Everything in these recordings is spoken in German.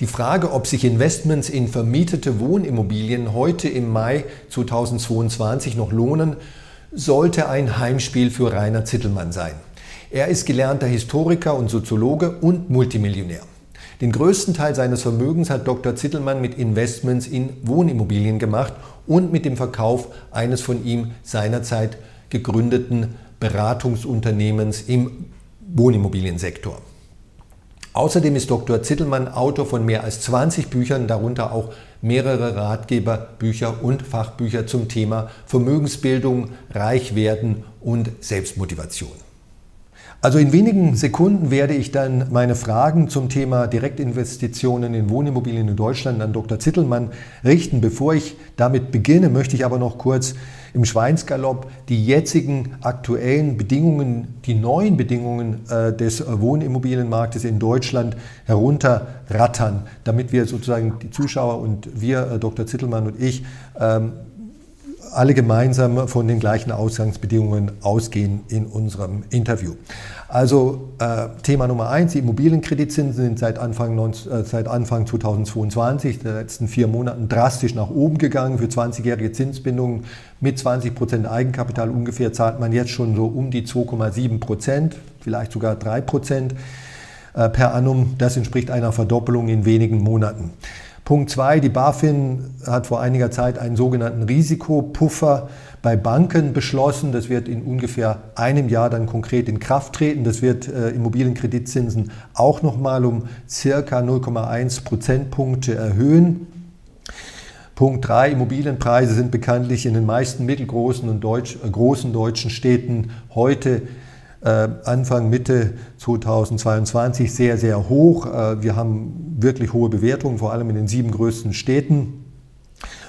Die Frage, ob sich Investments in vermietete Wohnimmobilien heute im Mai 2022 noch lohnen, sollte ein Heimspiel für Rainer Zittelmann sein. Er ist gelernter Historiker und Soziologe und Multimillionär. Den größten Teil seines Vermögens hat Dr. Zittelmann mit Investments in Wohnimmobilien gemacht und mit dem Verkauf eines von ihm seinerzeit gegründeten Beratungsunternehmens im Wohnimmobiliensektor. Außerdem ist Dr. Zittelmann Autor von mehr als 20 Büchern, darunter auch mehrere Ratgeberbücher und Fachbücher zum Thema Vermögensbildung, Reichwerden und Selbstmotivation. Also in wenigen Sekunden werde ich dann meine Fragen zum Thema Direktinvestitionen in Wohnimmobilien in Deutschland an Dr. Zittelmann richten. Bevor ich damit beginne, möchte ich aber noch kurz im Schweinsgalopp die jetzigen aktuellen Bedingungen, die neuen Bedingungen äh, des Wohnimmobilienmarktes in Deutschland herunterrattern, damit wir sozusagen die Zuschauer und wir, äh, Dr. Zittelmann und ich, ähm, alle gemeinsam von den gleichen Ausgangsbedingungen ausgehen in unserem Interview. Also äh, Thema Nummer eins, die Immobilienkreditzinsen sind seit Anfang, äh, seit Anfang 2022, der letzten vier Monaten, drastisch nach oben gegangen. Für 20-jährige Zinsbindungen mit 20 Prozent Eigenkapital ungefähr zahlt man jetzt schon so um die 2,7 Prozent, vielleicht sogar 3 Prozent äh, per annum. Das entspricht einer Verdoppelung in wenigen Monaten. Punkt zwei, die BaFin hat vor einiger Zeit einen sogenannten Risikopuffer bei Banken beschlossen. Das wird in ungefähr einem Jahr dann konkret in Kraft treten. Das wird äh, Immobilienkreditzinsen auch nochmal um circa 0,1 Prozentpunkte erhöhen. Punkt 3. Immobilienpreise sind bekanntlich in den meisten mittelgroßen und Deutsch, äh, großen deutschen Städten heute Anfang, Mitte 2022 sehr, sehr hoch. Äh, wir haben wirklich hohe Bewertungen, vor allem in den sieben größten Städten.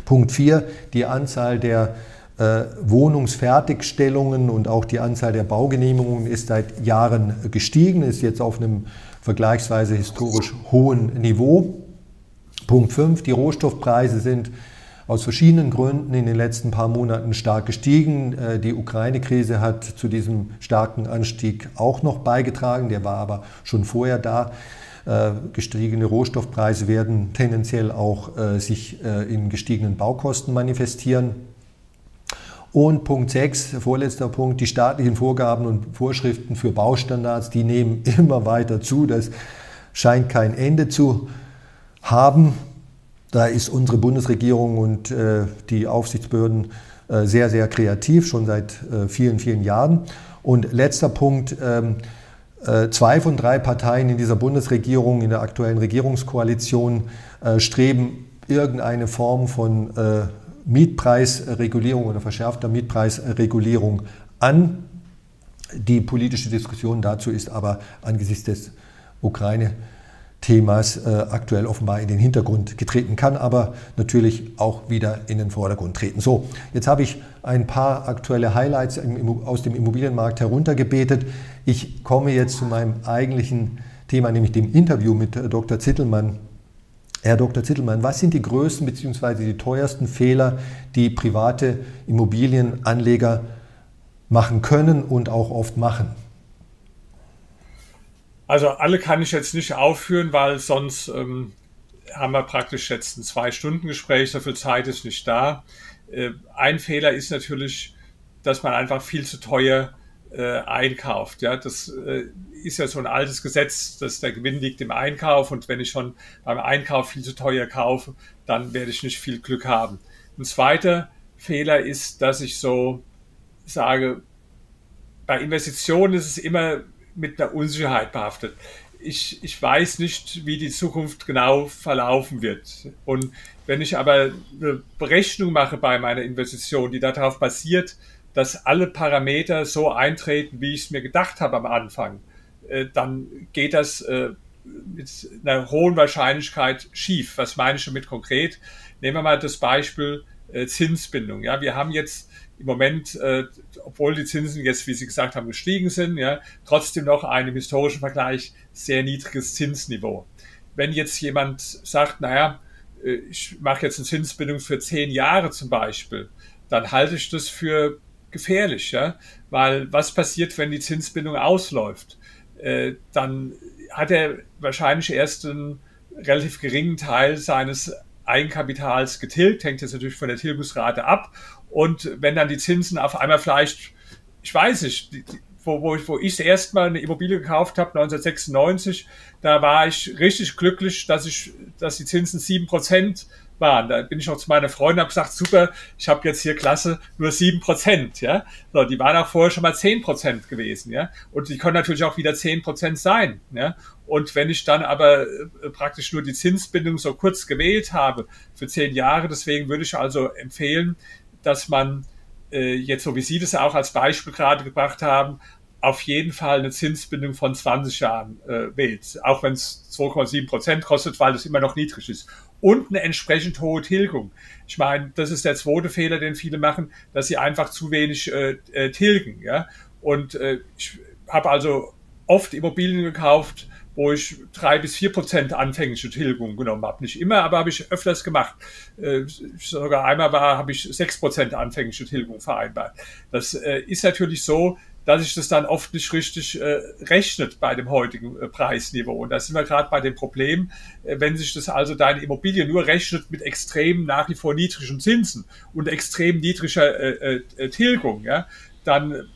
Punkt 4, die Anzahl der äh, Wohnungsfertigstellungen und auch die Anzahl der Baugenehmigungen ist seit Jahren gestiegen, ist jetzt auf einem vergleichsweise historisch hohen Niveau. Punkt 5, die Rohstoffpreise sind aus verschiedenen Gründen in den letzten paar Monaten stark gestiegen. Äh, die Ukraine-Krise hat zu diesem starken Anstieg auch noch beigetragen, der war aber schon vorher da. Äh, gestiegene Rohstoffpreise werden tendenziell auch äh, sich in gestiegenen Baukosten manifestieren. Und Punkt 6, vorletzter Punkt, die staatlichen Vorgaben und Vorschriften für Baustandards, die nehmen immer weiter zu. Das scheint kein Ende zu haben. Da ist unsere Bundesregierung und äh, die Aufsichtsbehörden äh, sehr, sehr kreativ, schon seit äh, vielen, vielen Jahren. Und letzter Punkt, ähm, äh, zwei von drei Parteien in dieser Bundesregierung, in der aktuellen Regierungskoalition, äh, streben irgendeine Form von äh, Mietpreisregulierung oder verschärfter Mietpreisregulierung an. Die politische Diskussion dazu ist aber angesichts des Ukraine- Themas äh, aktuell offenbar in den Hintergrund getreten kann, aber natürlich auch wieder in den Vordergrund treten. So, jetzt habe ich ein paar aktuelle Highlights im, aus dem Immobilienmarkt heruntergebetet. Ich komme jetzt zu meinem eigentlichen Thema, nämlich dem Interview mit äh, Dr. Zittelmann. Herr Dr. Zittelmann, was sind die größten bzw. die teuersten Fehler, die private Immobilienanleger machen können und auch oft machen? Also alle kann ich jetzt nicht aufführen, weil sonst ähm, haben wir praktisch jetzt ein Zwei-Stunden-Gespräch, so viel Zeit ist nicht da. Äh, ein Fehler ist natürlich, dass man einfach viel zu teuer äh, einkauft. Ja, das äh, ist ja so ein altes Gesetz, dass der Gewinn liegt im Einkauf und wenn ich schon beim Einkauf viel zu teuer kaufe, dann werde ich nicht viel Glück haben. Ein zweiter Fehler ist, dass ich so sage, bei Investitionen ist es immer mit einer Unsicherheit behaftet. Ich, ich weiß nicht, wie die Zukunft genau verlaufen wird. Und wenn ich aber eine Berechnung mache bei meiner Investition, die darauf basiert, dass alle Parameter so eintreten, wie ich es mir gedacht habe am Anfang, äh, dann geht das äh, mit einer hohen Wahrscheinlichkeit schief. Was meine ich damit konkret? Nehmen wir mal das Beispiel äh, Zinsbindung. Ja, wir haben jetzt im Moment, äh, obwohl die Zinsen jetzt, wie Sie gesagt haben, gestiegen sind, ja, trotzdem noch ein im historischen Vergleich sehr niedriges Zinsniveau. Wenn jetzt jemand sagt, naja, äh, ich mache jetzt eine Zinsbindung für zehn Jahre zum Beispiel, dann halte ich das für gefährlich, ja, weil was passiert, wenn die Zinsbindung ausläuft? Äh, dann hat er wahrscheinlich erst ein relativ geringen Teil seines Eigenkapitals getilgt, hängt jetzt natürlich von der Tilgungsrate ab. Und wenn dann die Zinsen auf einmal vielleicht, ich weiß nicht, die, wo, wo, wo ich erstmal eine Immobilie gekauft habe, 1996, da war ich richtig glücklich, dass ich, dass die Zinsen sieben Prozent waren. Da bin ich auch zu meiner Freundin und habe gesagt, super, ich habe jetzt hier Klasse nur sieben Prozent, ja. So, die waren auch vorher schon mal zehn Prozent gewesen, ja. Und die können natürlich auch wieder zehn Prozent sein, ja. Und wenn ich dann aber äh, praktisch nur die Zinsbindung so kurz gewählt habe für zehn Jahre, deswegen würde ich also empfehlen, dass man äh, jetzt, so wie Sie das auch als Beispiel gerade gebracht haben, auf jeden Fall eine Zinsbindung von 20 Jahren äh, wählt, auch wenn es 2,7 Prozent kostet, weil es immer noch niedrig ist. Und eine entsprechend hohe Tilgung. Ich meine, das ist der zweite Fehler, den viele machen, dass sie einfach zu wenig äh, äh, tilgen. Ja? Und äh, ich habe also oft Immobilien gekauft, wo ich drei bis vier Prozent anfängliche Tilgung genommen habe. Nicht immer, aber habe ich öfters gemacht. Äh, sogar einmal war, habe ich sechs Prozent anfängliche Tilgung vereinbart. Das äh, ist natürlich so, dass sich das dann oft nicht richtig äh, rechnet bei dem heutigen äh, Preisniveau. Und da sind wir gerade bei dem Problem, äh, wenn sich das also deine Immobilie nur rechnet mit extrem nach wie vor niedrigen Zinsen und extrem niedriger äh, Tilgung, ja, dann,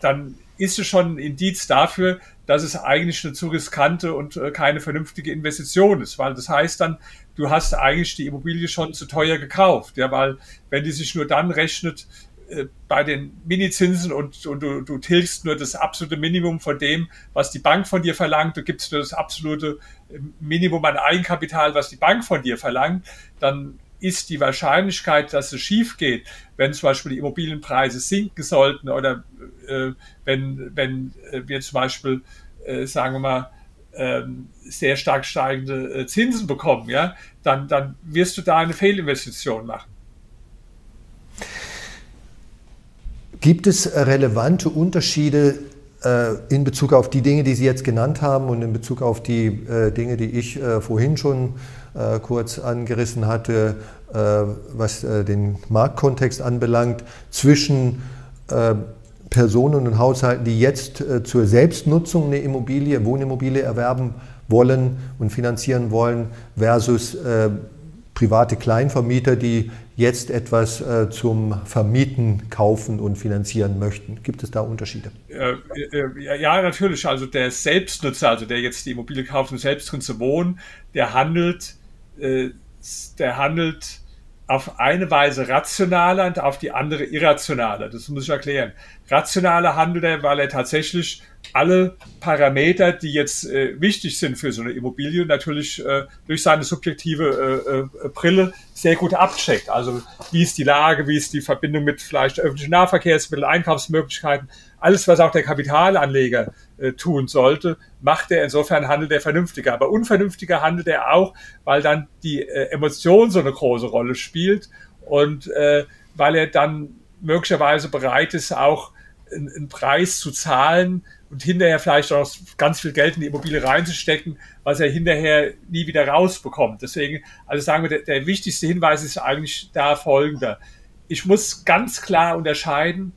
dann ist es schon ein Indiz dafür, dass es eigentlich eine zu riskante und äh, keine vernünftige Investition ist, weil das heißt dann, du hast eigentlich die Immobilie schon zu teuer gekauft, ja, weil wenn die sich nur dann rechnet, äh, bei den Minizinsen und, und du, du tilgst nur das absolute Minimum von dem, was die Bank von dir verlangt, du gibst nur das absolute äh, Minimum an Eigenkapital, was die Bank von dir verlangt, dann ist die Wahrscheinlichkeit, dass es schief geht, wenn zum Beispiel die Immobilienpreise sinken sollten oder äh, wenn, wenn äh, wir zum Beispiel, äh, sagen wir mal, ähm, sehr stark steigende äh, Zinsen bekommen, ja, dann, dann wirst du da eine Fehlinvestition machen. Gibt es relevante Unterschiede äh, in Bezug auf die Dinge, die Sie jetzt genannt haben und in Bezug auf die äh, Dinge, die ich äh, vorhin schon kurz angerissen hatte, was den Marktkontext anbelangt, zwischen Personen und Haushalten, die jetzt zur Selbstnutzung eine Immobilie, Wohnimmobilie erwerben wollen und finanzieren wollen, versus private Kleinvermieter, die jetzt etwas äh, zum Vermieten, kaufen und finanzieren möchten. Gibt es da Unterschiede? Äh, äh, ja, natürlich. Also der Selbstnutzer, also der jetzt die Immobilie kauft, um selbst drin zu wohnen, der handelt, äh, der handelt auf eine Weise rationaler und auf die andere irrationaler. Das muss ich erklären. Rationaler handelt er, weil er tatsächlich alle Parameter, die jetzt äh, wichtig sind für so eine Immobilie, natürlich äh, durch seine subjektive äh, äh, Brille sehr gut abcheckt. Also wie ist die Lage, wie ist die Verbindung mit vielleicht öffentlichen Nahverkehrsmitteln, Einkaufsmöglichkeiten, alles, was auch der Kapitalanleger äh, tun sollte, macht er insofern handelt er vernünftiger. Aber unvernünftiger handelt er auch, weil dann die äh, Emotion so eine große Rolle spielt und weil er dann möglicherweise bereit ist, auch einen Preis zu zahlen, und hinterher vielleicht auch ganz viel Geld in die Immobilie reinzustecken, was er hinterher nie wieder rausbekommt. Deswegen, also sagen wir, der, der wichtigste Hinweis ist eigentlich da folgender. Ich muss ganz klar unterscheiden,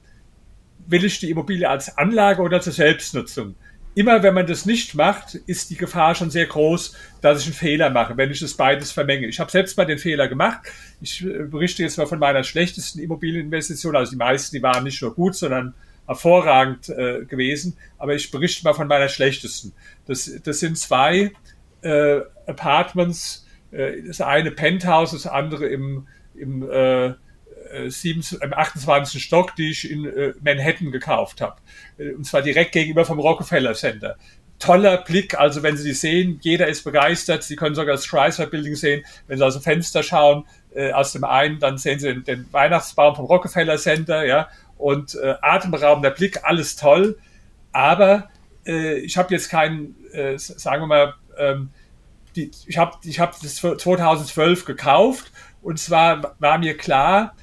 will ich die Immobilie als Anlage oder zur Selbstnutzung? Immer wenn man das nicht macht, ist die Gefahr schon sehr groß, dass ich einen Fehler mache, wenn ich das beides vermenge. Ich habe selbst mal den Fehler gemacht. Ich äh, berichte jetzt mal von meiner schlechtesten Immobilieninvestition. Also die meisten, die waren nicht nur gut, sondern hervorragend äh, gewesen, aber ich berichte mal von meiner schlechtesten. Das, das sind zwei äh, Apartments, äh, das eine Penthouse, das andere im, im, äh, 7, äh, im 28. Stock, die ich in äh, Manhattan gekauft habe. Äh, und zwar direkt gegenüber vom Rockefeller Center. Toller Blick, also wenn Sie die sehen, jeder ist begeistert. Sie können sogar das Chrysler Building sehen. Wenn Sie aus dem Fenster schauen, äh, aus dem einen, dann sehen Sie den, den Weihnachtsbaum vom Rockefeller Center, ja, und äh, atemberaubender Blick, alles toll. Aber äh, ich habe jetzt keinen, äh, sagen wir mal, ähm, die, ich habe ich hab das 2012 gekauft und zwar war mir klar,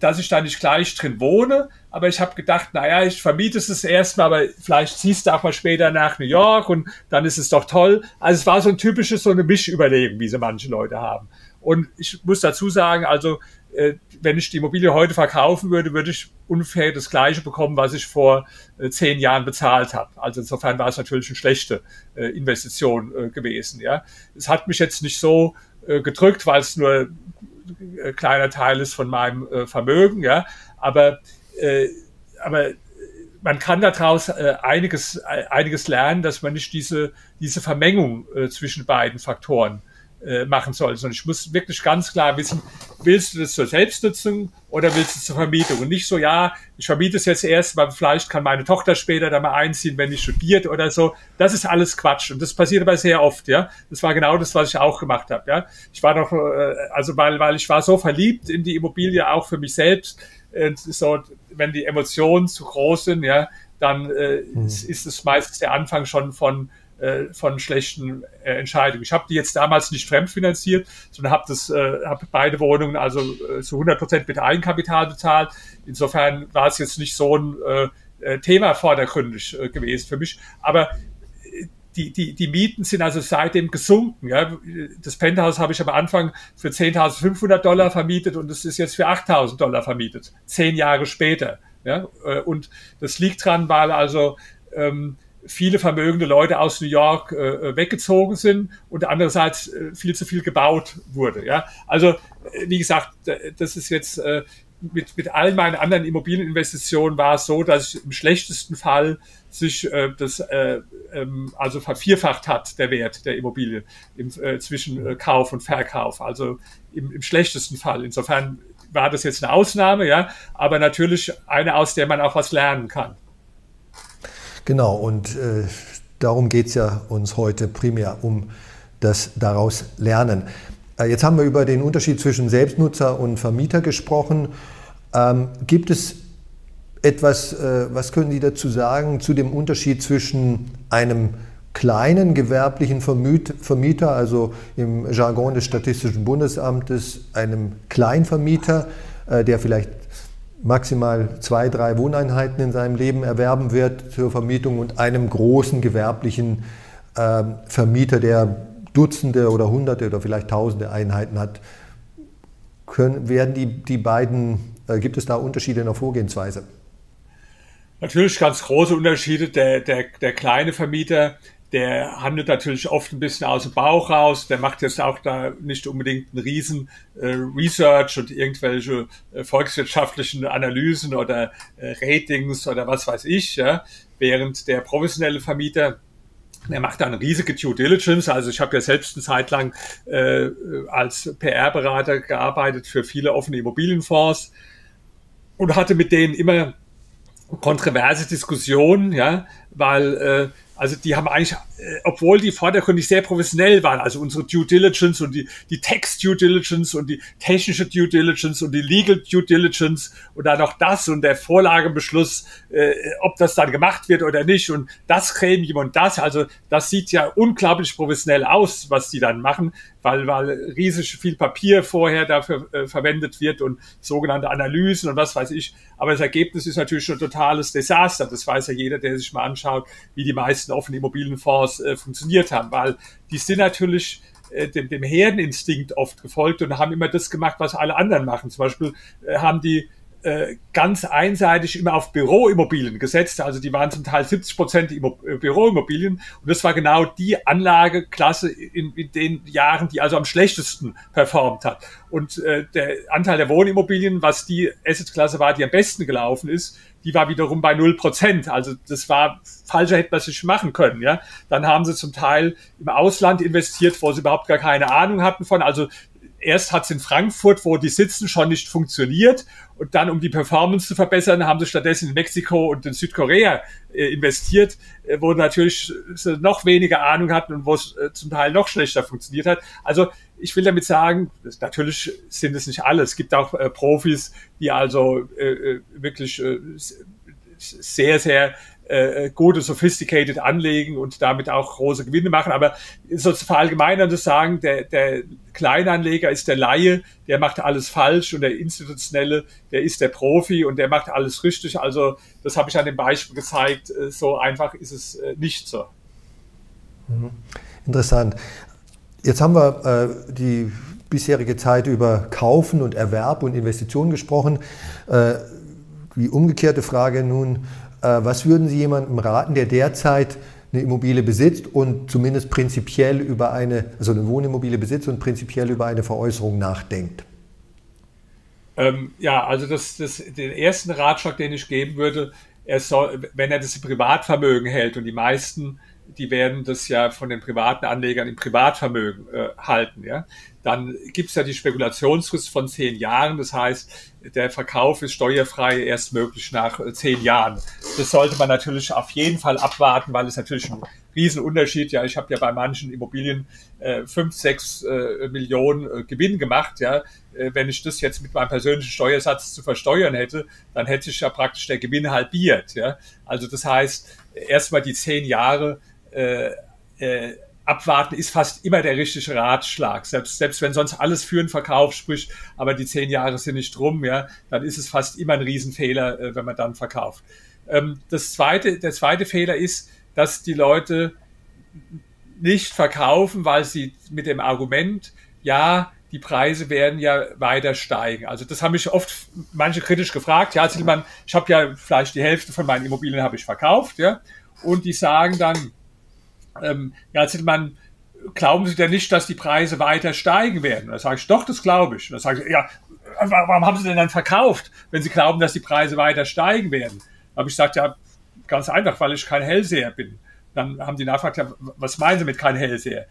dass ich da nicht gleich drin wohne, aber ich habe gedacht, naja, ich vermiete es erstmal, aber vielleicht ziehst du auch mal später nach New York und dann ist es doch toll. Also es war so ein typisches, so eine Mischüberlegung, wie sie manche Leute haben. Und ich muss dazu sagen, also äh, wenn ich die Immobilie heute verkaufen würde, würde ich ungefähr das gleiche bekommen, was ich vor äh, zehn Jahren bezahlt habe. Also insofern war es natürlich eine schlechte äh, Investition äh, gewesen. Ja, es hat mich jetzt nicht so äh, gedrückt, weil es nur ein äh, kleiner Teil ist von meinem Vermögen. Ja, aber aber man kann daraus äh, einiges, äh, einiges lernen, dass man nicht diese, diese Vermengung äh, zwischen beiden Faktoren äh, machen soll. Sondern ich muss wirklich ganz klar wissen, willst du das zur Selbstnutzung oder willst du es zur Vermietung? Und nicht so, ja, ich vermiete es jetzt erst, weil vielleicht kann meine Tochter später da mal einziehen, wenn ich studiert oder so. Das ist alles Quatsch. Und das passiert aber sehr oft, ja. Das war genau das, was ich auch gemacht habe, ja. Ich war doch, äh, also weil, weil ich war so verliebt in die Immobilie, auch für mich selbst, äh, so, wenn die Emotionen zu groß sind, ja, dann äh, mhm. ist, es meistens der Anfang schon von von schlechten äh, Entscheidungen. Ich habe die jetzt damals nicht fremdfinanziert, sondern habe das, äh, habe beide Wohnungen also äh, zu 100 Prozent mit Eigenkapital bezahlt. Insofern war es jetzt nicht so ein äh, äh Thema vordergründig äh, gewesen für mich. Aber äh, die, die, die Mieten sind also seitdem gesunken. Ja. Das Penthouse habe ich am Anfang für 10.500 Dollar vermietet und es ist jetzt für 8.000 Dollar vermietet, zehn Jahre später. Ja. Und das liegt dran, weil also ähm, viele vermögende Leute aus New York äh, weggezogen sind und andererseits äh, viel zu viel gebaut wurde. Ja, also äh, wie gesagt, das ist jetzt äh, mit mit all meinen anderen Immobilieninvestitionen war es so, dass im schlechtesten Fall sich äh, das äh, ähm, also vervierfacht hat der Wert der Immobilie im, äh, zwischen äh, Kauf und Verkauf. Also im, im schlechtesten Fall. Insofern war das jetzt eine Ausnahme, ja, aber natürlich eine, aus der man auch was lernen kann. Genau, und äh, darum geht es ja uns heute primär, um das daraus Lernen. Äh, jetzt haben wir über den Unterschied zwischen Selbstnutzer und Vermieter gesprochen. Ähm, gibt es etwas, äh, was können Sie dazu sagen, zu dem Unterschied zwischen einem kleinen gewerblichen Vermieter, also im Jargon des Statistischen Bundesamtes einem Kleinvermieter, der vielleicht maximal zwei, drei Wohneinheiten in seinem Leben erwerben wird zur Vermietung und einem großen gewerblichen äh, Vermieter, der Dutzende oder Hunderte oder vielleicht Tausende Einheiten hat. Können, werden die, die beiden, äh, gibt es da Unterschiede in der Vorgehensweise? Natürlich ganz große Unterschiede. Der, der, der kleine Vermieter der handelt natürlich oft ein bisschen aus dem Bauch raus, der macht jetzt auch da nicht unbedingt einen riesen äh, Research und irgendwelche äh, volkswirtschaftlichen Analysen oder äh, Ratings oder was weiß ich, ja, während der professionelle Vermieter der macht da eine riesige Due Diligence. Also ich habe ja selbst eine Zeit lang äh, als PR-Berater gearbeitet für viele offene Immobilienfonds und hatte mit denen immer kontroverse Diskussionen, ja, weil äh, also die haben eigentlich, äh, obwohl die vordergründig sehr professionell waren, also unsere Due Diligence und die, die Text Due Diligence und die technische Due Diligence und die Legal Due Diligence und dann noch das und der Vorlagebeschluss, äh, ob das dann gemacht wird oder nicht und das Gremium und das, also das sieht ja unglaublich professionell aus, was die dann machen, weil, weil riesig viel Papier vorher dafür äh, verwendet wird und sogenannte Analysen und was weiß ich. Aber das Ergebnis ist natürlich schon ein totales Desaster. Das weiß ja jeder, der sich mal anschaut, wie die meisten offenen Immobilienfonds äh, funktioniert haben, weil die sind natürlich äh, dem, dem Herdeninstinkt oft gefolgt und haben immer das gemacht, was alle anderen machen. Zum Beispiel äh, haben die äh, ganz einseitig immer auf Büroimmobilien gesetzt. Also die waren zum Teil 70 Prozent äh, Büroimmobilien. Und das war genau die Anlageklasse in, in, den Jahren, die also am schlechtesten performt hat. Und äh, der Anteil der Wohnimmobilien, was die Assetklasse war, die am besten gelaufen ist, die war wiederum bei null Prozent. Also das war falscher hätte man sich machen können. Ja, dann haben sie zum Teil im Ausland investiert, wo sie überhaupt gar keine Ahnung hatten von. Also erst hat es in Frankfurt, wo die sitzen, schon nicht funktioniert. Und dann, um die Performance zu verbessern, haben sie stattdessen in Mexiko und in Südkorea äh, investiert, äh, wo natürlich sie noch weniger Ahnung hatten und wo es äh, zum Teil noch schlechter funktioniert hat. Also ich will damit sagen, natürlich sind es nicht alle. Es gibt auch äh, Profis, die also äh, äh wirklich sehr, sehr äh, gute, sophisticated anlegen und damit auch große Gewinne machen. Aber so zu verallgemeinern das sagen, der, der Kleinanleger ist der Laie, der macht alles falsch und der Institutionelle, der ist der Profi und der macht alles richtig. Also das habe ich an dem Beispiel gezeigt. Äh, so einfach ist es äh, nicht so. Mhm. Interessant. Jetzt haben wir äh, die bisherige Zeit über Kaufen und Erwerb und Investitionen gesprochen. Äh, die umgekehrte Frage nun, äh, was würden Sie jemandem raten, der derzeit eine Immobilie besitzt und zumindest prinzipiell über eine, also eine Wohnimmobilie besitzt und prinzipiell über eine Veräußerung nachdenkt? Ähm, ja, also das, das, den ersten Ratschlag, den ich geben würde, er soll, wenn er das Privatvermögen hält und die meisten, die werden das ja von den privaten Anlegern im Privatvermögen äh, halten, ja, dann gibt es ja die Spekulationsfrist von zehn Jahren. Das heißt, der Verkauf ist steuerfrei erst möglich nach äh, zehn Jahren. Das sollte man natürlich auf jeden Fall abwarten, weil es natürlich ein Riesenunterschied. Ja, ich habe ja bei manchen Immobilien äh, fünf, sechs äh, Millionen äh, Gewinn gemacht. Ja, äh, wenn ich das jetzt mit meinem persönlichen Steuersatz zu versteuern hätte, dann hätte ich ja praktisch der Gewinn halbiert. Ja, also das heißt, erstmal die zehn Jahre äh, äh, abwarten ist fast immer der richtige Ratschlag. Selbst, selbst wenn sonst alles für einen Verkauf spricht, aber die zehn Jahre sind nicht rum, ja, dann ist es fast immer ein Riesenfehler, äh, wenn man dann verkauft. Ähm, das zweite, der zweite Fehler ist, dass die Leute nicht verkaufen, weil sie mit dem Argument, ja, die Preise werden ja weiter steigen. Also das haben mich oft manche kritisch gefragt. Ja, Zillmann, ich habe ja vielleicht die Hälfte von meinen Immobilien habe ich verkauft, ja, und die sagen dann, ähm, ja, Zittelmann, glauben Sie denn nicht, dass die Preise weiter steigen werden? Da sage ich, doch, das glaube ich. Da sage ich, ja, warum haben Sie denn dann verkauft, wenn Sie glauben, dass die Preise weiter steigen werden? Da habe ich gesagt, ja, ganz einfach, weil ich kein Hellseher bin. Dann haben die nachgefragt, ja, was meinen Sie mit kein Hellseher?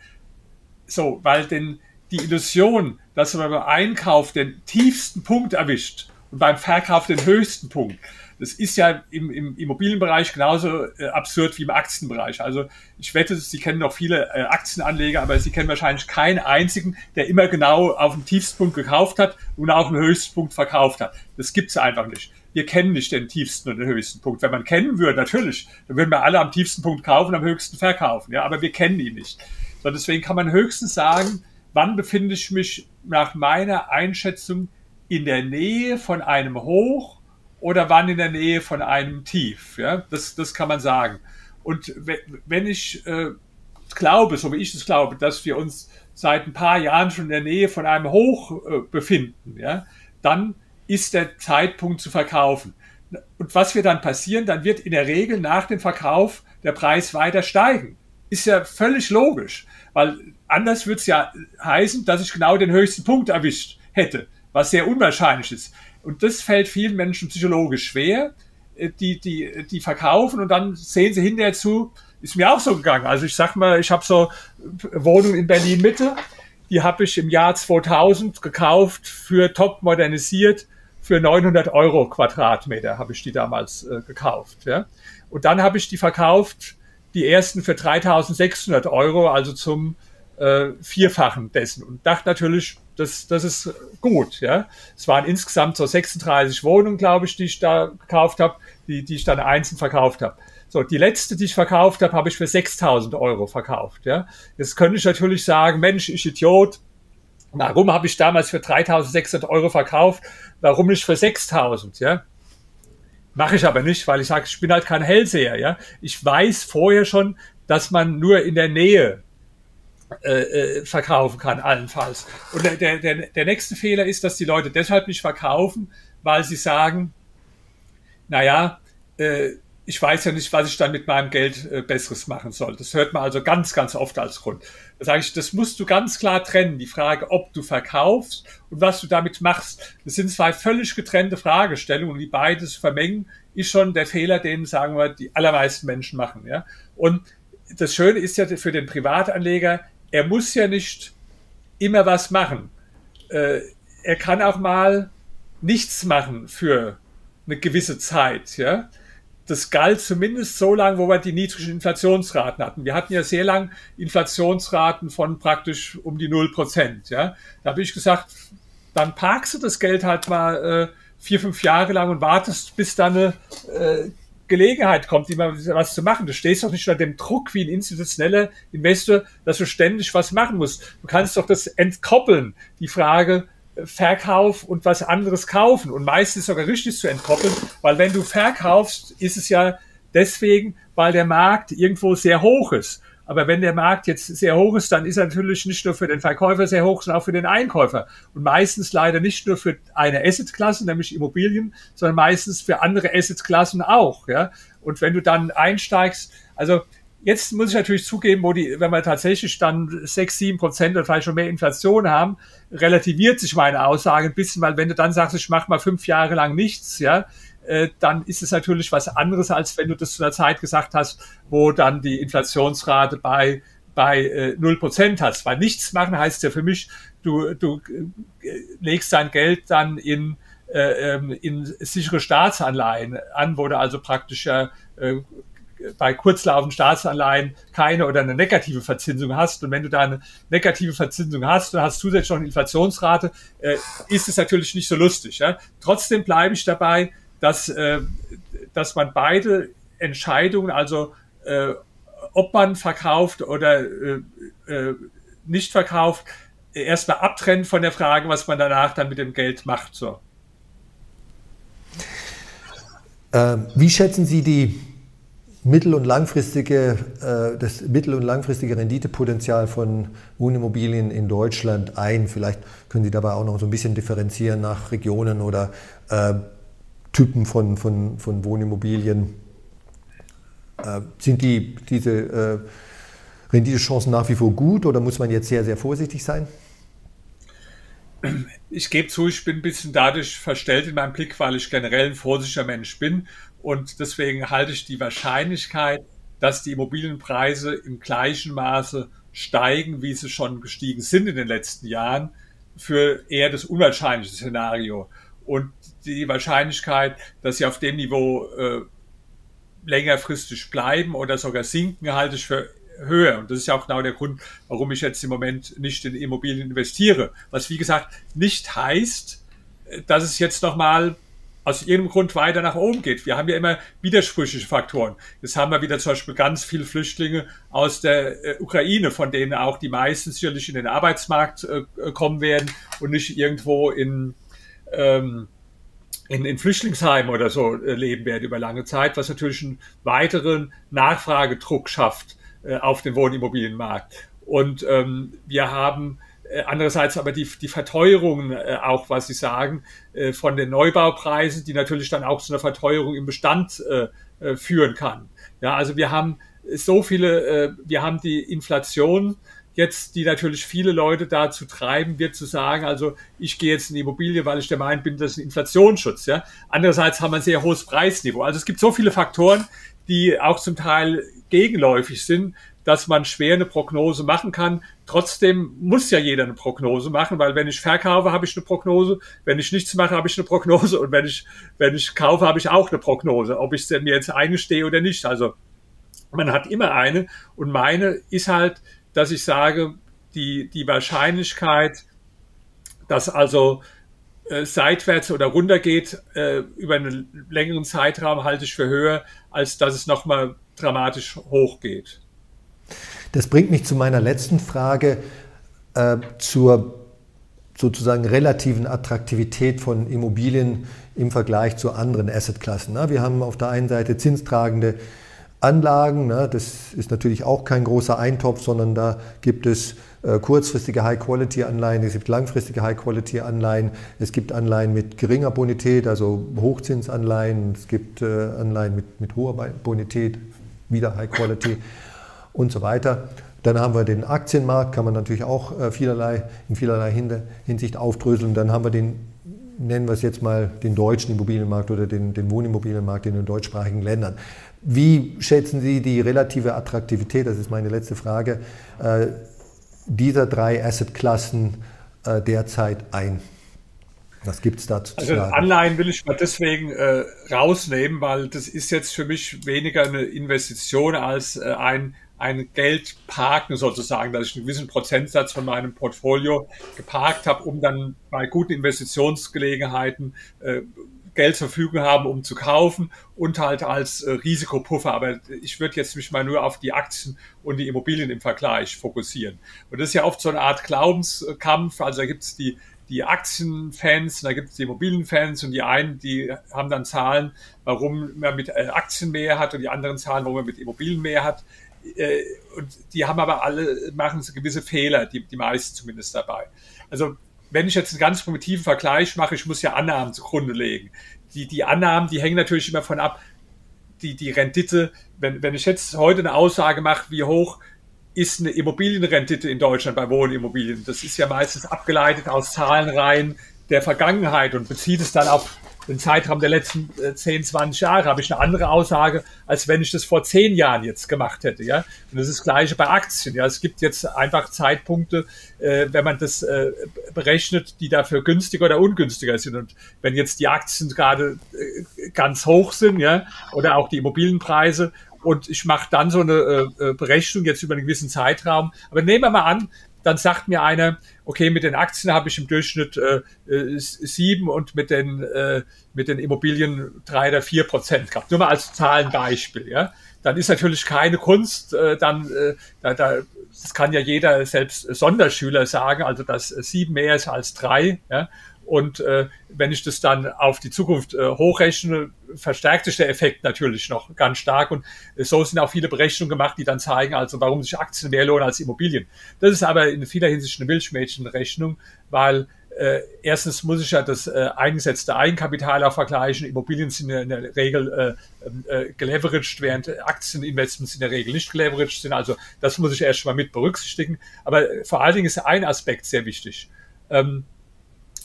So, weil denn die Illusion, dass man beim Einkauf den tiefsten Punkt erwischt und beim Verkauf den höchsten Punkt, das ist ja im, im Immobilienbereich genauso äh, absurd wie im Aktienbereich. Also ich wette, Sie kennen noch viele äh, Aktienanleger, aber Sie kennen wahrscheinlich keinen einzigen, der immer genau auf dem tiefsten Punkt gekauft hat und auf dem höchsten Punkt verkauft hat. Das gibt's einfach nicht. Wir kennen nicht den tiefsten und den höchsten Punkt. Wenn man kennen würde, natürlich, dann würden wir alle am tiefsten Punkt kaufen, am höchsten verkaufen. Ja, aber wir kennen ihn nicht. So, deswegen kann man höchstens sagen, wann befinde ich mich nach meiner Einschätzung in der Nähe von einem Hoch oder waren in der Nähe von einem Tief. Ja? Das, das kann man sagen. Und wenn ich äh, glaube, so wie ich es glaube, dass wir uns seit ein paar Jahren schon in der Nähe von einem Hoch äh, befinden, ja, dann ist der Zeitpunkt zu verkaufen. Und was wird dann passieren? Dann wird in der Regel nach dem Verkauf der Preis weiter steigen. Ist ja völlig logisch, weil anders würde es ja heißen, dass ich genau den höchsten Punkt erwischt hätte, was sehr unwahrscheinlich ist. Und das fällt vielen Menschen psychologisch schwer. Äh, die, die, die verkaufen und dann sehen sie hinterher zu, ist mir auch so gegangen. Also ich sag mal, ich habe so Wohnung in Berlin Mitte, die habe ich im Jahr 2000 gekauft, für top modernisiert, für 900 Euro Quadratmeter habe ich die damals äh, gekauft. Ja? Und dann habe ich die verkauft, die ersten für 3600 Euro, also zum äh, Vierfachen dessen. Und dachte natürlich, das, das ist gut. Ja. Es waren insgesamt so 36 Wohnungen, glaube ich, die ich da gekauft habe, die, die ich dann einzeln verkauft habe. So, die letzte, die ich verkauft habe, habe ich für 6.000 Euro verkauft. Ja. Jetzt könnte ich natürlich sagen, Mensch, ich Idiot, warum habe ich damals für 3.600 Euro verkauft, warum nicht für 6.000? Ja. Mache ich aber nicht, weil ich sage, ich bin halt kein Hellseher. Ja. Ich weiß vorher schon, dass man nur in der Nähe äh, äh, verkaufen kann, allenfalls. Und der, der, der nächste Fehler ist, dass die Leute deshalb nicht verkaufen, weil sie sagen, naja, äh, ich weiß ja nicht, was ich dann mit meinem Geld äh, Besseres machen soll. Das hört man also ganz, ganz oft als Grund. Da sage ich, das musst du ganz klar trennen. Die Frage, ob du verkaufst und was du damit machst. Das sind zwei völlig getrennte Fragestellungen die beides vermengen, ist schon der Fehler, den, sagen wir, die allermeisten Menschen machen. Ja? Und das Schöne ist ja für den Privatanleger, er muss ja nicht immer was machen. Äh, er kann auch mal nichts machen für eine gewisse Zeit, ja. Das galt zumindest so lange, wo wir die niedrigen Inflationsraten hatten. Wir hatten ja sehr lang Inflationsraten von praktisch um die 0 Prozent, ja. Da habe ich gesagt, dann parkst du das Geld halt mal äh, vier, fünf Jahre lang und wartest, bis dann eine äh, Gelegenheit kommt, immer was zu machen. Du stehst doch nicht unter dem Druck wie ein institutioneller Investor, dass du ständig was machen musst. Du kannst doch das entkoppeln, die Frage äh, Verkauf und was anderes kaufen. Und meistens sogar richtig zu entkoppeln, weil wenn du verkaufst, ist es ja deswegen, weil der Markt irgendwo sehr hoch ist. Aber wenn der Markt jetzt sehr hoch ist, dann ist er natürlich nicht nur für den Verkäufer sehr hoch, sondern auch für den Einkäufer. Und meistens leider nicht nur für eine Assetklasse, nämlich Immobilien, sondern meistens für andere Assetklassen auch. Ja? Und wenn du dann einsteigst, also Jetzt muss ich natürlich zugeben, wo die, wenn wir tatsächlich dann sechs, sieben Prozent oder vielleicht schon mehr Inflation haben, relativiert sich meine Aussage ein bisschen, weil wenn du dann sagst, ich mache mal fünf Jahre lang nichts, ja, äh, dann ist es natürlich was anderes, als wenn du das zu einer Zeit gesagt hast, wo dann die Inflationsrate bei bei null äh, Prozent hast. Weil nichts machen heißt ja für mich, du, du äh, legst dein Geld dann in, äh, ähm, in sichere Staatsanleihen an, wo du also praktisch äh, bei kurzlaufenden Staatsanleihen keine oder eine negative Verzinsung hast. Und wenn du da eine negative Verzinsung hast und hast zusätzlich noch eine Inflationsrate, äh, ist es natürlich nicht so lustig. Ja? Trotzdem bleibe ich dabei, dass, äh, dass man beide Entscheidungen, also äh, ob man verkauft oder äh, äh, nicht verkauft, erstmal abtrennt von der Frage, was man danach dann mit dem Geld macht. So. Ähm, wie schätzen Sie die mittel- und langfristige, äh, das mittel- und langfristige Renditepotenzial von Wohnimmobilien in Deutschland ein? Vielleicht können Sie dabei auch noch so ein bisschen differenzieren nach Regionen oder äh, Typen von, von, von Wohnimmobilien. Äh, sind die, diese äh, Renditechancen nach wie vor gut oder muss man jetzt sehr, sehr vorsichtig sein? Ich gebe zu, ich bin ein bisschen dadurch verstellt in meinem Blick, weil ich generell ein vorsichtiger Mensch bin. Und deswegen halte ich die Wahrscheinlichkeit, dass die Immobilienpreise im gleichen Maße steigen, wie sie schon gestiegen sind in den letzten Jahren, für eher das unwahrscheinliche Szenario. Und die Wahrscheinlichkeit, dass sie auf dem Niveau äh, längerfristig bleiben oder sogar sinken, halte ich für höher. Und das ist ja auch genau der Grund, warum ich jetzt im Moment nicht in Immobilien investiere. Was wie gesagt nicht heißt, dass es jetzt nochmal aus irgendeinem Grund weiter nach oben geht. Wir haben ja immer widersprüchliche Faktoren. Jetzt haben wir wieder zum Beispiel ganz viele Flüchtlinge aus der äh, Ukraine, von denen auch die meisten sicherlich in den Arbeitsmarkt äh, kommen werden und nicht irgendwo in ähm, in, in Flüchtlingsheimen oder so äh, leben werden über lange Zeit, was natürlich einen weiteren Nachfragedruck schafft äh, auf den Wohnimmobilienmarkt. Und ähm, wir haben äh, andererseits aber die, die Verteuerungen äh, auch, was Sie sagen, äh, von den Neubaupreisen, die natürlich dann auch zu einer Verteuerung im Bestand äh, äh führen kann. Ja, also wir haben so viele, äh, wir haben die Inflation jetzt, die natürlich viele Leute dazu treiben wird, zu sagen, also ich gehe jetzt in die Immobilie, weil ich der Meinung bin, das ist ein Inflationsschutz. Ja? Andererseits haben wir ein sehr hohes Preisniveau. Also es gibt so viele Faktoren, die auch zum Teil gegenläufig sind, dass man schwer eine Prognose machen kann. Trotzdem muss ja jeder eine Prognose machen, weil wenn ich verkaufe, habe ich eine Prognose. Wenn ich nichts mache, habe ich eine Prognose. Und wenn ich, wenn ich kaufe, habe ich auch eine Prognose, ob ich mir jetzt eingestehe oder nicht. Also man hat immer eine. Und meine ist halt, dass ich sage, die, die Wahrscheinlichkeit, dass also äh, seitwärts oder runter geht äh, über einen längeren Zeitraum, halte ich für höher, als dass es nochmal dramatisch hochgeht. Das bringt mich zu meiner letzten Frage äh, zur sozusagen relativen Attraktivität von Immobilien im Vergleich zu anderen Assetklassen. Wir haben auf der einen Seite zinstragende Anlagen. Ne? Das ist natürlich auch kein großer Eintopf, sondern da gibt es äh, kurzfristige High-Quality-Anleihen, es gibt langfristige High-Quality-Anleihen, es gibt Anleihen mit geringer Bonität, also Hochzinsanleihen, es gibt äh, Anleihen mit, mit hoher Bonität, wieder High-Quality und so weiter. Dann haben wir den Aktienmarkt, kann man natürlich auch äh, vielerlei, in vielerlei Hinsicht aufdröseln. Dann haben wir den nennen wir es jetzt mal den deutschen Immobilienmarkt oder den, den Wohnimmobilienmarkt in den deutschsprachigen Ländern. Wie schätzen Sie die relative Attraktivität, das ist meine letzte Frage, äh, dieser drei Assetklassen äh, derzeit ein? Was gibt es dazu also sagen? Anleihen will ich mal deswegen äh, rausnehmen, weil das ist jetzt für mich weniger eine Investition als äh, ein, ein Geld parken sozusagen, dass ich einen gewissen Prozentsatz von meinem Portfolio geparkt habe, um dann bei guten Investitionsgelegenheiten äh, Geld zur Verfügung haben, um zu kaufen und halt als äh, Risikopuffer. Aber ich würde jetzt mich mal nur auf die Aktien und die Immobilien im Vergleich fokussieren. Und das ist ja oft so eine Art Glaubenskampf. Also da gibt es die, die Aktienfans, da gibt es die Immobilienfans und die einen, die haben dann Zahlen, warum man mit äh, Aktien mehr hat und die anderen Zahlen, warum man mit Immobilien mehr hat. Äh, und die haben aber alle, machen gewisse Fehler, die, die meisten zumindest dabei. Also wenn ich jetzt einen ganz primitiven Vergleich mache, ich muss ja Annahmen zugrunde legen. Die, die Annahmen, die hängen natürlich immer von ab, die, die Rendite, wenn, wenn ich jetzt heute eine Aussage mache, wie hoch ist eine Immobilienrendite in Deutschland bei Wohnimmobilien, das ist ja meistens abgeleitet aus Zahlenreihen der Vergangenheit und bezieht es dann auf den Zeitraum der letzten äh, 10, 20 Jahre habe ich eine andere Aussage, als wenn ich das vor 10 Jahren jetzt gemacht hätte. Ja? Und das ist das Gleiche bei Aktien. Ja? Es gibt jetzt einfach Zeitpunkte, äh, wenn man das äh, berechnet, die dafür günstiger oder ungünstiger sind. Und wenn jetzt die Aktien gerade äh, ganz hoch sind, ja, oder auch die Immobilienpreise und ich mache dann so eine äh, äh, Berechnung jetzt über einen gewissen Zeitraum. Aber nehmen wir mal an, dann sagt mir einer, okay, mit den Aktien habe ich im Durchschnitt äh, äh, sieben und mit den, äh, mit den Immobilien drei oder vier Prozent gehabt. Nur mal als Zahlenbeispiel. Ja? Dann ist natürlich keine Kunst, äh, dann, äh, da, da, das kann ja jeder selbst Sonderschüler sagen, also dass sieben mehr ist als drei. Ja? Und äh, wenn ich das dann auf die Zukunft äh, hochrechne, verstärkt sich der Effekt natürlich noch ganz stark. Und äh, so sind auch viele Berechnungen gemacht, die dann zeigen, also warum sich Aktien mehr lohnen als Immobilien. Das ist aber in vieler Hinsicht eine Milchmädchenrechnung, weil äh, erstens muss ich ja das äh, eingesetzte Eigenkapital auch vergleichen. Immobilien sind in der Regel äh, äh, geleveraged, während Aktieninvestments in der Regel nicht geleveraged sind. Also das muss ich erst mal mit berücksichtigen. Aber vor allen Dingen ist ein Aspekt sehr wichtig. Ähm,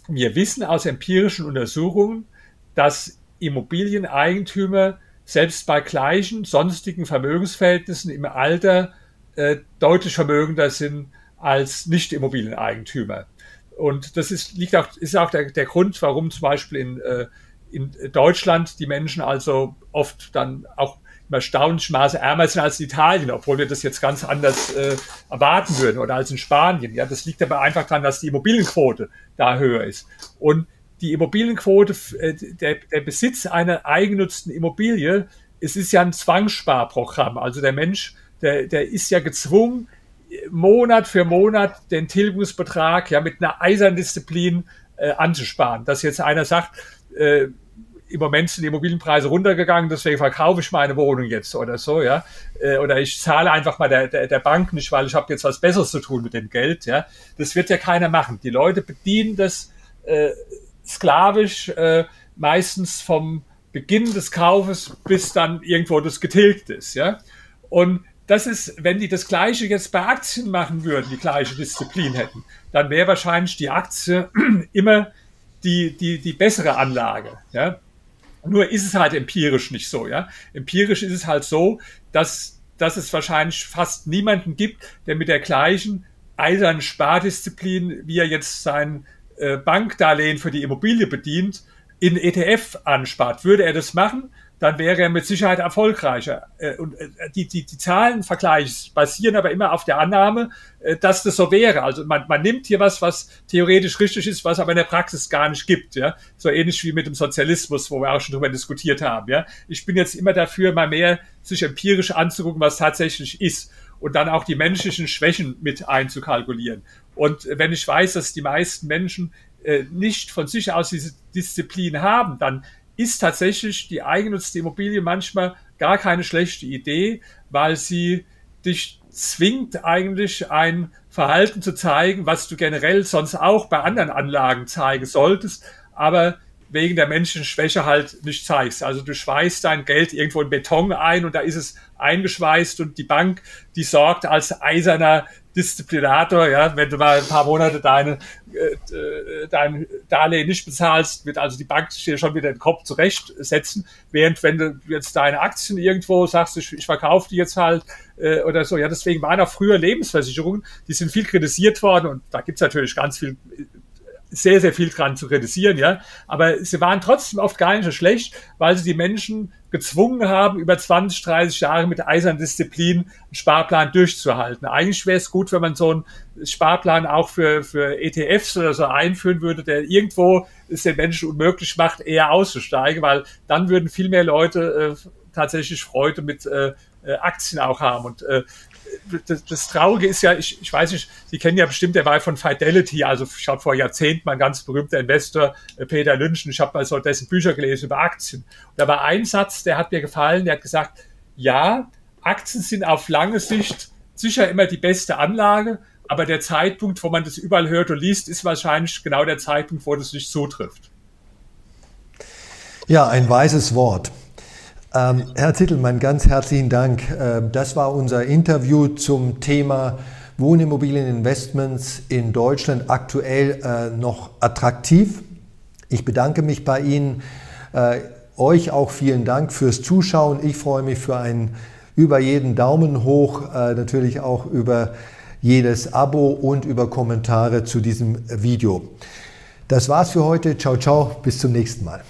wir wissen aus empirischen Untersuchungen, dass Immobilieneigentümer selbst bei gleichen sonstigen Vermögensverhältnissen im Alter äh, deutlich vermögender sind als Nicht-Immobilieneigentümer. Und das ist, liegt auch, ist auch der, der Grund, warum zum Beispiel in, äh, in Deutschland die Menschen also oft dann auch im erstaunlichen Maße ärmer sind als in Italien, obwohl wir das jetzt ganz anders äh, erwarten würden oder als in Spanien. Ja, das liegt aber einfach daran, dass die Immobilienquote da höher ist. Und die Immobilienquote, äh, der, der Besitz einer eigennutzten Immobilie, es ist ja ein Zwangssparprogramm. Also der Mensch, der, der ist ja gezwungen, Monat für Monat den Tilgungsbetrag ja mit einer eisernen Disziplin äh, anzusparen. Dass jetzt einer sagt, äh, im Moment sind die Immobilienpreise runtergegangen, deswegen verkaufe ich meine Wohnung jetzt oder so, ja. Äh, oder ich zahle einfach mal der, der, der Bank nicht, weil ich habe jetzt was Besseres zu tun mit dem Geld, ja. Das wird ja keiner machen. Die Leute bedienen das äh, sklavisch, äh, meistens vom Beginn des Kaufes bis dann irgendwo das getilgt ist, ja. Und das ist, wenn die das Gleiche jetzt bei Aktien machen würden, die gleiche Disziplin hätten, dann wäre wahrscheinlich die Aktie immer die, die, die bessere Anlage. Ja? Nur ist es halt empirisch nicht so, ja. Empirisch ist es halt so, dass, dass es wahrscheinlich fast niemanden gibt, der mit der gleichen eisernen Spardisziplin, wie er jetzt sein äh, Bankdarlehen für die Immobilie bedient, in ETF anspart. Würde er das machen, dann wäre er mit Sicherheit erfolgreicher. Äh, und äh, die, die, die Zahlenvergleiche basieren aber immer auf der Annahme, äh, dass das so wäre. Also man, man nimmt hier was, was theoretisch richtig ist, was aber in der Praxis gar nicht gibt. Ja? So ähnlich wie mit dem Sozialismus, wo wir auch schon drüber diskutiert haben. Ja? Ich bin jetzt immer dafür, mal mehr sich empirisch anzugucken, was tatsächlich ist und dann auch die menschlichen Schwächen mit einzukalkulieren. Und wenn ich weiß, dass die meisten Menschen nicht von sich aus diese Disziplin haben, dann ist tatsächlich die eigennutzte Immobilie manchmal gar keine schlechte Idee, weil sie dich zwingt eigentlich ein Verhalten zu zeigen, was du generell sonst auch bei anderen Anlagen zeigen solltest, aber wegen der menschlichen Schwäche halt nicht zeigst. Also du schweißt dein Geld irgendwo in Beton ein und da ist es eingeschweißt und die Bank, die sorgt als eiserner Disziplinator, ja, wenn du mal ein paar Monate deine, äh, dein Darlehen nicht bezahlst, wird also die Bank dir schon wieder den Kopf zurechtsetzen, während wenn du jetzt deine Aktien irgendwo sagst, ich, ich verkaufe die jetzt halt äh, oder so, ja, deswegen waren auch früher Lebensversicherungen, die sind viel kritisiert worden und da gibt's natürlich ganz viel sehr, sehr viel dran zu kritisieren, ja. Aber sie waren trotzdem oft gar nicht so schlecht, weil sie die Menschen gezwungen haben, über 20, 30 Jahre mit eiserner Disziplin einen Sparplan durchzuhalten. Eigentlich wäre es gut, wenn man so einen Sparplan auch für, für ETFs oder so einführen würde, der irgendwo es den Menschen unmöglich macht, eher auszusteigen, weil dann würden viel mehr Leute äh, tatsächlich Freude mit äh, äh Aktien auch haben. Und äh, das, das Traurige ist ja, ich, ich weiß nicht, Sie kennen ja bestimmt, der war von Fidelity, also ich habe vor Jahrzehnten ein ganz berühmter Investor, äh, Peter Lünchen, ich habe mal so dessen Bücher gelesen über Aktien. Und da war ein Satz, der hat mir gefallen, der hat gesagt, ja, Aktien sind auf lange Sicht sicher immer die beste Anlage, aber der Zeitpunkt, wo man das überall hört und liest, ist wahrscheinlich genau der Zeitpunkt, wo das nicht zutrifft. Ja, ein weises Wort. Ähm, Herr Zittelmann, ganz herzlichen Dank. Ähm, das war unser Interview zum Thema Wohnimmobilieninvestments in Deutschland aktuell äh, noch attraktiv. Ich bedanke mich bei Ihnen. Äh, euch auch vielen Dank fürs Zuschauen. Ich freue mich für einen über jeden Daumen hoch, äh, natürlich auch über jedes Abo und über Kommentare zu diesem Video. Das war's für heute. Ciao, ciao. Bis zum nächsten Mal.